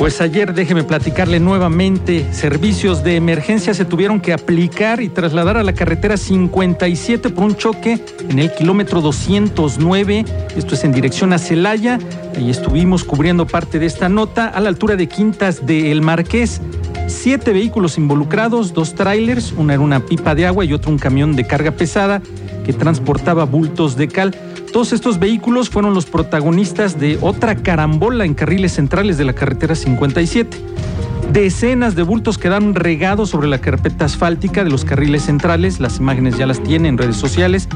Pues ayer déjeme platicarle nuevamente, servicios de emergencia se tuvieron que aplicar y trasladar a la carretera 57 por un choque en el kilómetro 209, esto es en dirección a Celaya, ahí estuvimos cubriendo parte de esta nota a la altura de Quintas de El Marqués. Siete vehículos involucrados, dos trailers, una era una pipa de agua y otro un camión de carga pesada que transportaba bultos de cal. Todos estos vehículos fueron los protagonistas de otra carambola en carriles centrales de la carretera 57. Decenas de bultos quedaron regados sobre la carpeta asfáltica de los carriles centrales, las imágenes ya las tienen en redes sociales.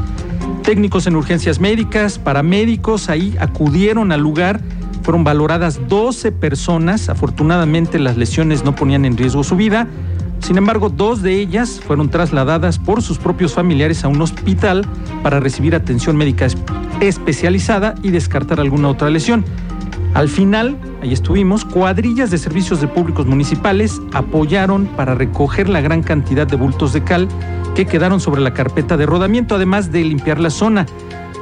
Técnicos en urgencias médicas, paramédicos, ahí acudieron al lugar, fueron valoradas 12 personas, afortunadamente las lesiones no ponían en riesgo su vida, sin embargo, dos de ellas fueron trasladadas por sus propios familiares a un hospital para recibir atención médica especializada y descartar alguna otra lesión. Al final, ahí estuvimos, cuadrillas de servicios de públicos municipales apoyaron para recoger la gran cantidad de bultos de cal que quedaron sobre la carpeta de rodamiento, además de limpiar la zona.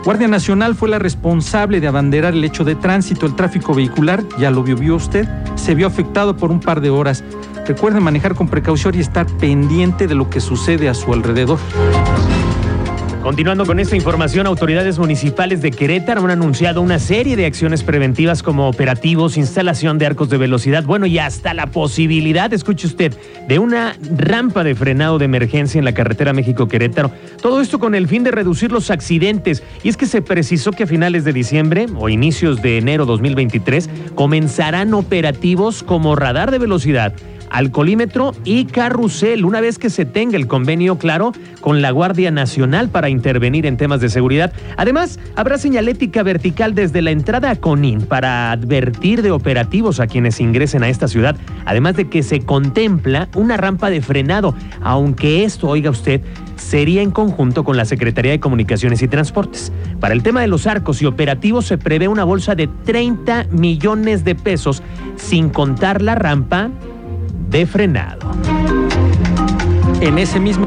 Guardia Nacional fue la responsable de abanderar el hecho de tránsito. El tráfico vehicular, ya lo vio, vio usted, se vio afectado por un par de horas. Recuerde manejar con precaución y estar pendiente de lo que sucede a su alrededor. Continuando con esta información, autoridades municipales de Querétaro han anunciado una serie de acciones preventivas como operativos, instalación de arcos de velocidad, bueno, y hasta la posibilidad, escuche usted, de una rampa de frenado de emergencia en la carretera México-Querétaro. Todo esto con el fin de reducir los accidentes. Y es que se precisó que a finales de diciembre o inicios de enero 2023 comenzarán operativos como radar de velocidad alcoholímetro y carrusel, una vez que se tenga el convenio claro con la Guardia Nacional para intervenir en temas de seguridad. Además, habrá señalética vertical desde la entrada a Conin para advertir de operativos a quienes ingresen a esta ciudad, además de que se contempla una rampa de frenado, aunque esto, oiga usted, sería en conjunto con la Secretaría de Comunicaciones y Transportes. Para el tema de los arcos y operativos se prevé una bolsa de 30 millones de pesos, sin contar la rampa de frenado. En ese mismo...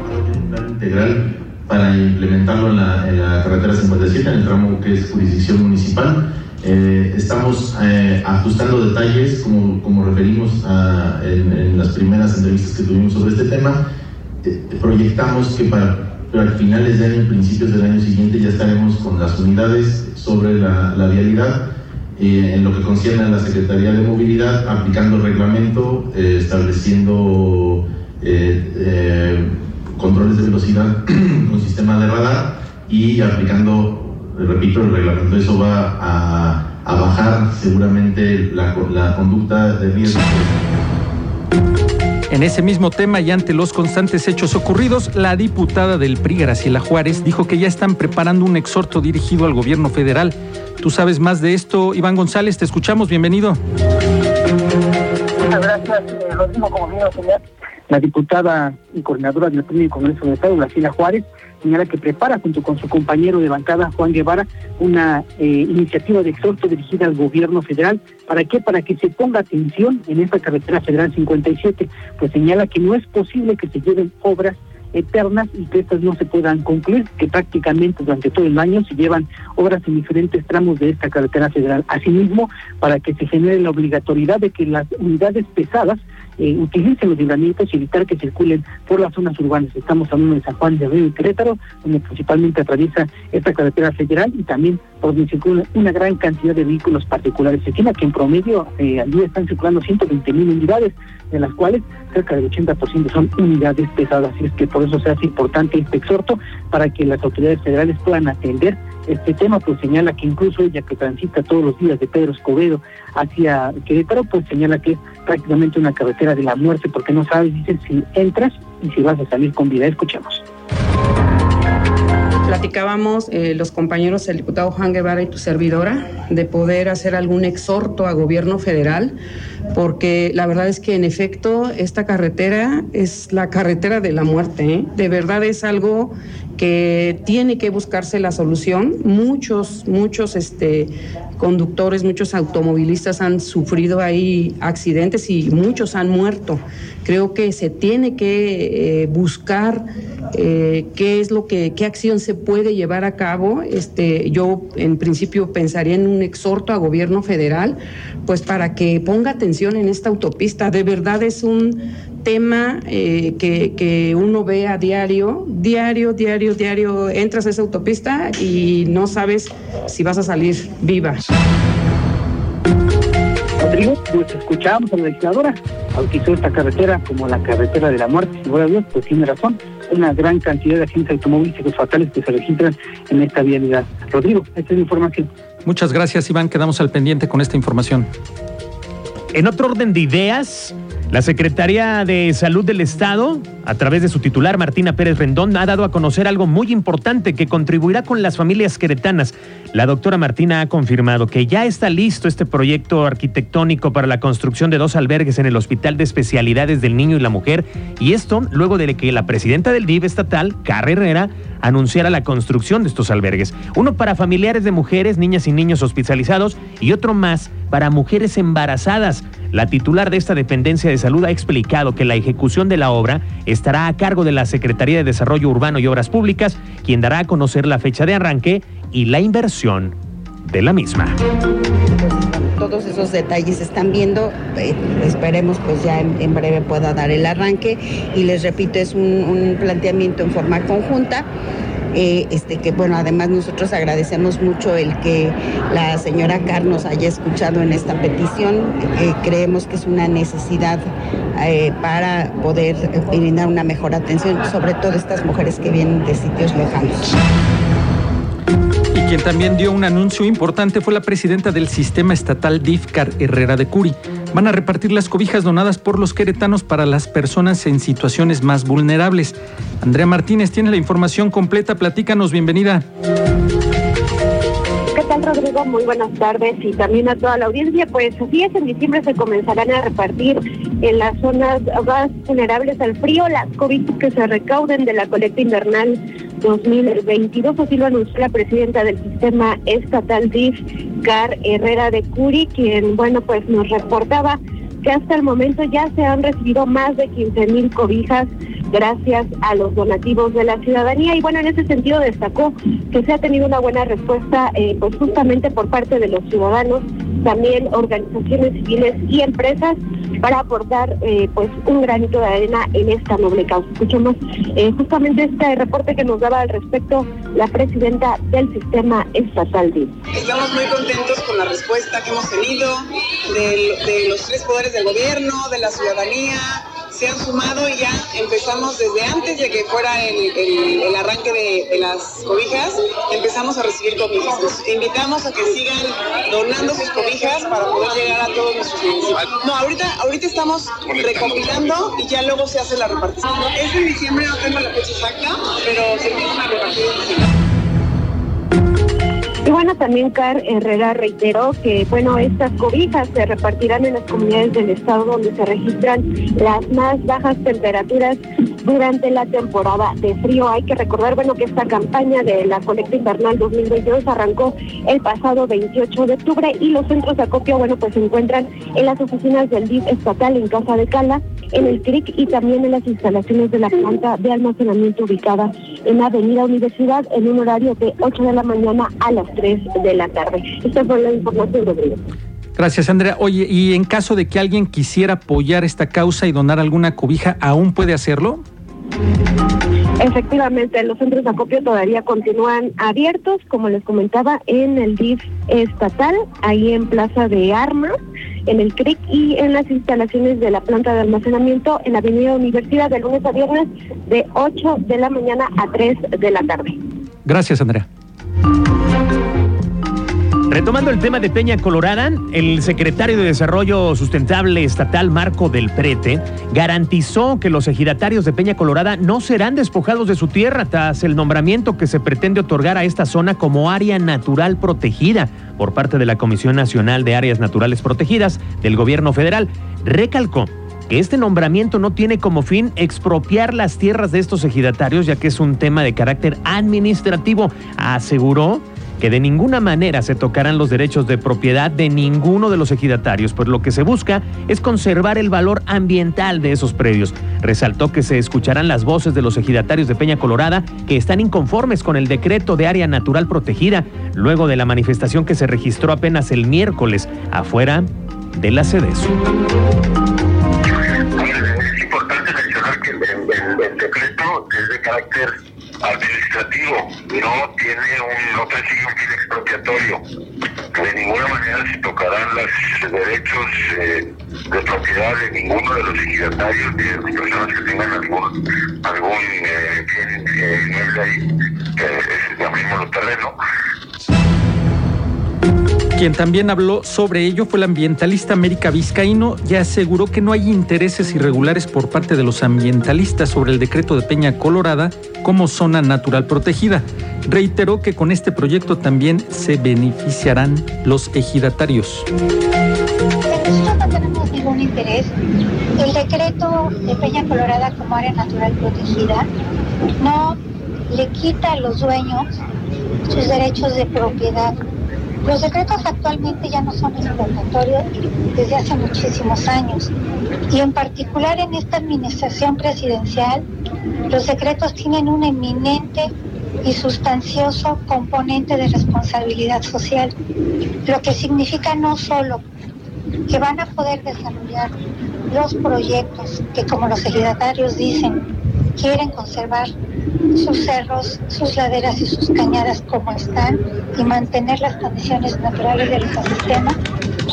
Integral para implementarlo en la, carretera 57, en el tramo que es jurisdicción municipal. Eh, estamos eh, ajustando detalles, como, como referimos en, las primeras entrevistas que tuvimos sobre este tema. Eh, proyectamos que para, para, finales de año, principios del año siguiente, ya estaremos con las unidades sobre la, la vialidad eh, en lo que concierne a la Secretaría de Movilidad, aplicando el reglamento, eh, estableciendo eh, controles de velocidad con sistema de radar y aplicando, repito, el reglamento. Eso va a, bajar seguramente la, la conducta de riesgo. En ese mismo tema y ante los constantes hechos ocurridos, la diputada del PRI, Graciela Juárez, dijo que ya están preparando un exhorto dirigido al gobierno federal. Tú sabes más de esto, Iván González, te escuchamos, bienvenido. Muchas gracias, eh, lo mismo como señor. La diputada y coordinadora del primer Congreso de Estado, Graciela Juárez, señala que prepara junto con su compañero de bancada, Juan Guevara, una eh, iniciativa de exhorto dirigida al gobierno federal. ¿Para qué? Para que se ponga atención en esta carretera federal 57, pues señala que no es posible que se lleven obras eternas y que estas no se puedan concluir, que prácticamente durante todo el año se llevan obras en diferentes tramos de esta carretera federal. Asimismo, para que se genere la obligatoriedad de que las unidades pesadas eh, utilicen los libramientos y evitar que circulen por las zonas urbanas. Estamos hablando de San Juan de Río y Querétaro, donde principalmente atraviesa esta carretera federal y también por donde circula una gran cantidad de vehículos particulares. Se estima que en promedio eh, al día están circulando 120 mil unidades, de las cuales cerca del 80% son unidades pesadas. Así es que por eso se hace importante este exhorto para que las autoridades federales puedan atender este tema, pues señala que incluso ella que transita todos los días de Pedro Escobedo hacia Querétaro, pues señala que es prácticamente una carretera de la muerte porque no sabes, si entras y si vas a salir con vida. Escuchamos. Platicábamos eh, los compañeros, el diputado Juan Guevara y tu servidora, de poder hacer algún exhorto a gobierno federal porque la verdad es que en efecto esta carretera es la carretera de la muerte. ¿eh? De verdad es algo que tiene que buscarse la solución. Muchos, muchos este, conductores, muchos automovilistas han sufrido ahí accidentes y muchos han muerto. Creo que se tiene que eh, buscar eh, qué es lo que, qué acción se puede llevar a cabo. Este, yo en principio pensaría en un exhorto a gobierno federal, pues para que ponga atención en esta autopista. De verdad es un tema eh, que, que, uno ve a diario, diario, diario, diario, entras a esa autopista y no sabes si vas a salir viva. Rodrigo, pues escuchábamos a la legisladora, bautizó esta carretera como la carretera de la muerte. Si fuera Dios, pues tiene razón. Una gran cantidad de accidentes automovilísticos fatales que se registran en esta vialidad. Rodrigo, esta es la información. Muchas gracias, Iván. Quedamos al pendiente con esta información. En otro orden de ideas, la Secretaría de Salud del Estado, a través de su titular Martina Pérez Rendón, ha dado a conocer algo muy importante que contribuirá con las familias queretanas. La doctora Martina ha confirmado que ya está listo este proyecto arquitectónico para la construcción de dos albergues en el Hospital de Especialidades del Niño y la Mujer, y esto luego de que la presidenta del DIV estatal, Carre Herrera, anunciara la construcción de estos albergues. Uno para familiares de mujeres, niñas y niños hospitalizados y otro más para mujeres embarazadas. La titular de esta dependencia de salud ha explicado que la ejecución de la obra estará a cargo de la Secretaría de Desarrollo Urbano y Obras Públicas, quien dará a conocer la fecha de arranque y la inversión de la misma. Todos esos detalles se están viendo, eh, esperemos pues ya en, breve pueda dar el arranque y les repito, es un, un planteamiento en forma conjunta. Eh, este, que bueno, además nosotros agradecemos mucho el que la señora Carr nos haya escuchado en esta petición. Eh, creemos que es una necesidad eh, para poder brindar una mejor atención, sobre todo estas mujeres que vienen de sitios lejanos. Y quien también dio un anuncio importante fue la presidenta del sistema estatal DIFCAR, Herrera de Curi. Van a repartir las cobijas donadas por los queretanos para las personas en situaciones más vulnerables. Andrea Martínez tiene la información completa. Platícanos, bienvenida. ¿Qué tal, Rodrigo? Muy buenas tardes y también a toda la audiencia. Pues así es, en diciembre se comenzarán a repartir en las zonas más vulnerables al frío las cobijas que se recauden de la colecta invernal 2022. Así lo anunció la presidenta del sistema estatal DIF, Car Herrera de Curi, quien, bueno, pues nos reportaba que hasta el momento ya se han recibido más de 15 mil cobijas gracias a los donativos de la ciudadanía y bueno, en ese sentido destacó que se ha tenido una buena respuesta eh, pues justamente por parte de los ciudadanos, también organizaciones civiles y empresas para aportar eh, pues un granito de arena en esta noble causa. Escuchemos eh, justamente este reporte que nos daba al respecto la presidenta del sistema estatal DIF. Estamos muy contentos con la respuesta que hemos tenido de, los tres poderes del gobierno, de la ciudadanía, se han sumado y ya empezamos desde antes de que fuera el, de, las cobijas, empezamos a recibir cobijas. Los invitamos a que sigan donando sus cobijas para poder llegar a todos nuestros municipios. No, ahorita, ahorita estamos recopilando y ya luego se hace la repartición. Es en diciembre, no tengo la fecha exacta, pero se empieza a repartir en diciembre. Y bueno, también Car Herrera reiteró que, bueno, estas cobijas se repartirán en las comunidades del estado donde se registran las más bajas temperaturas durante la temporada de frío. Hay que recordar, bueno, que esta campaña de la colecta invernal 2022 arrancó el pasado 28 de octubre y los centros de acopio, bueno, pues se encuentran en las oficinas del DIF estatal en Casa de Cala, en el CRIC y también en las instalaciones de la planta de almacenamiento ubicada en Avenida Universidad en un horario de 8 de la mañana a las 3 de la tarde. Esta fue la información, Rodrigo. Gracias, Andrea. Oye, y en caso de que alguien quisiera apoyar esta causa y donar alguna cobija, ¿aún puede hacerlo? Efectivamente, los centros de acopio todavía continúan abiertos, como les comentaba, en el DIF estatal, ahí en Plaza de Armas, en el CRIC y en las instalaciones de la planta de almacenamiento en la Avenida Universidad de lunes a viernes de 8 de la mañana a 3 de la tarde. Gracias, Andrea. Retomando el tema de Peña Colorada, el secretario de Desarrollo Sustentable Estatal Marco del Prete garantizó que los ejidatarios de Peña Colorada no serán despojados de su tierra tras el nombramiento que se pretende otorgar a esta zona como área natural protegida por parte de la Comisión Nacional de Áreas Naturales Protegidas del Gobierno Federal. Recalcó que este nombramiento no tiene como fin expropiar las tierras de estos ejidatarios, ya que es un tema de carácter administrativo. Aseguró que de ninguna manera se tocarán los derechos de propiedad de ninguno de los ejidatarios, pues lo que se busca es conservar el valor ambiental de esos predios. Resaltó que se escucharán las voces de los ejidatarios de Peña Colorada que están inconformes con el decreto de área natural protegida, luego de la manifestación que se registró apenas el miércoles afuera de la CEDESU. Es importante mencionar que el decreto es de carácter administrativo, no tiene un, no persigue un fin expropiatorio. De ninguna manera se tocarán los derechos eh, de propiedad de ninguno de los ejidatarios ni de las personas que tengan algún algún eh, bien eh, ahí, que es, llamémoslo terreno, quien también habló sobre ello fue el ambientalista América Vizcaíno y aseguró que no hay intereses irregulares por parte de los ambientalistas sobre el decreto de Peña Colorada como zona natural protegida. Reiteró que con este proyecto también se beneficiarán los ejidatarios. Nosotros no tenemos interés. El decreto de Peña Colorada como área natural protegida no le quita a los dueños sus derechos de propiedad los decretos actualmente ya no son expropiatorios desde hace muchísimos años. Y en particular en esta administración presidencial los decretos tienen un eminente y sustancioso componente de responsabilidad social, lo que significa no solo que van a poder desarrollar los proyectos que como los ejidatarios dicen quieren conservar sus cerros, sus laderas y sus cañadas como están y mantener las condiciones naturales del ecosistema,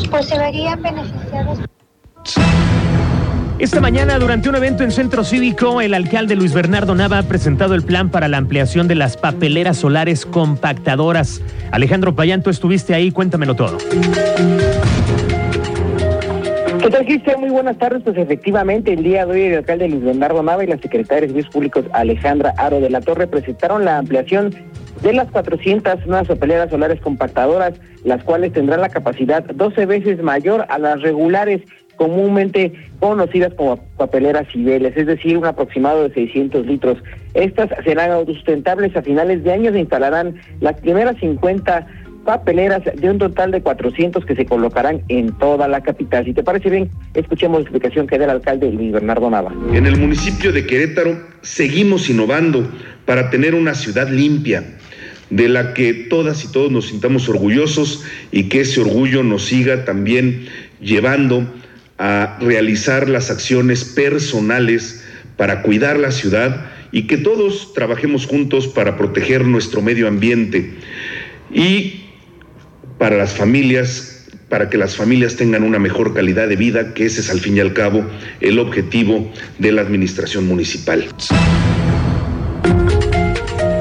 pues se verían beneficiados. Esta mañana, durante un evento en Centro Cívico, el alcalde Luis Bernardo Nava ha presentado el plan para la ampliación de las papeleras solares compactadoras. Alejandro Payán, tú estuviste ahí, cuéntamelo todo. ¿Qué tal? Muy buenas tardes. Pues efectivamente, el día de hoy el alcalde Luis Bernardo Nava y la secretaria de Servicios Públicos Alejandra Aro de la Torre presentaron la ampliación de las 400 nuevas papeleras solares compactadoras, las cuales tendrán la capacidad 12 veces mayor a las regulares comúnmente conocidas como papeleras civiles, es decir, un aproximado de 600 litros. Estas serán autosustentables a finales de año, se instalarán las primeras 50 papeleras de un total de 400 que se colocarán en toda la capital. Si te parece bien, escuchemos la explicación que da el alcalde Luis Bernardo Nava. En el municipio de Querétaro seguimos innovando para tener una ciudad limpia de la que todas y todos nos sintamos orgullosos y que ese orgullo nos siga también llevando a realizar las acciones personales para cuidar la ciudad y que todos trabajemos juntos para proteger nuestro medio ambiente. Y para las familias, para que las familias tengan una mejor calidad de vida, que ese es al fin y al cabo el objetivo de la administración municipal.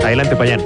Adelante, Payán.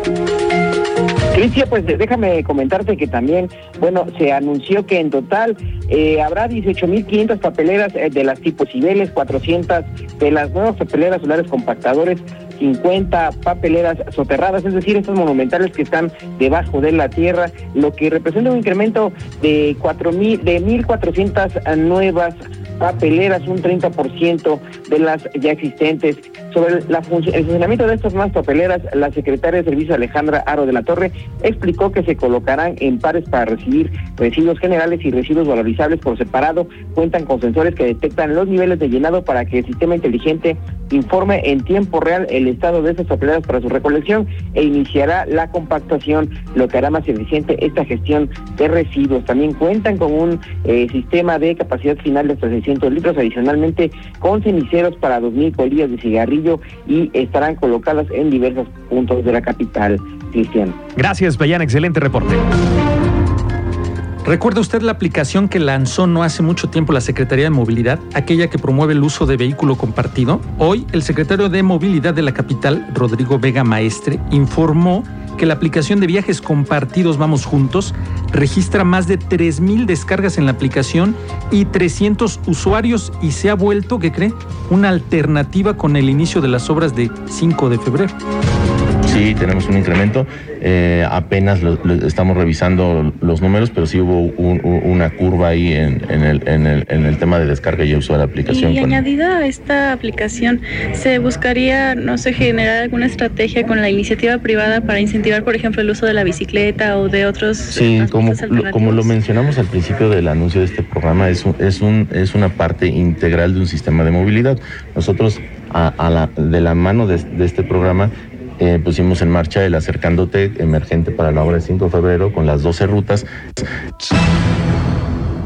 Cristian, pues déjame comentarte que también, bueno, se anunció que en total eh, habrá 18.500 papeleras eh, de las tipos Cibeles, 400 de las nuevas papeleras solares compactadores, 50 papeleras soterradas, es decir, estos monumentales que están debajo de la tierra, lo que representa un incremento de 4.000, de 1.400 nuevas papeleras, un 30% de las ya existentes. Sobre el funcionamiento de estas más papeleras, la secretaria de Servicio Alejandra Aro de la Torre explicó que se colocarán en pares para recibir residuos generales y residuos valorizables por separado. Cuentan con sensores que detectan los niveles de llenado para que el sistema inteligente informe en tiempo real el estado de estas papeleras para su recolección e iniciará la compactación, lo que hará más eficiente esta gestión de residuos. También cuentan con un eh, sistema de capacidad final de hasta 600 litros, adicionalmente con ceniceros para 2.000 colillas de cigarrillo y estarán colocadas en diversos puntos de la capital, Cristian. Gracias, Bayán, excelente reporte. ¿Recuerda usted la aplicación que lanzó no hace mucho tiempo la Secretaría de Movilidad, aquella que promueve el uso de vehículo compartido? Hoy, el secretario de Movilidad de la capital, Rodrigo Vega Maestre, informó que la aplicación de viajes compartidos Vamos Juntos registra más de 3.000 descargas en la aplicación y 300 usuarios y se ha vuelto, ¿qué cree? Una alternativa con el inicio de las obras de 5 de febrero sí tenemos un incremento. Eh, apenas estamos revisando los números, pero sí hubo una curva ahí en, el, tema de descarga y uso de la aplicación. Y añadida a esta aplicación, ¿se buscaría, no sé, generar alguna estrategia con la iniciativa privada para incentivar, por ejemplo, el uso de la bicicleta o de otros? Sí, como lo, como lo mencionamos al principio del anuncio de este programa, es, es, un, es una parte integral de un sistema de movilidad. Nosotros, a, la, de la mano de, de este programa, eh, pusimos en marcha el Acercándote emergente para la obra de 5 de febrero con las 12 rutas.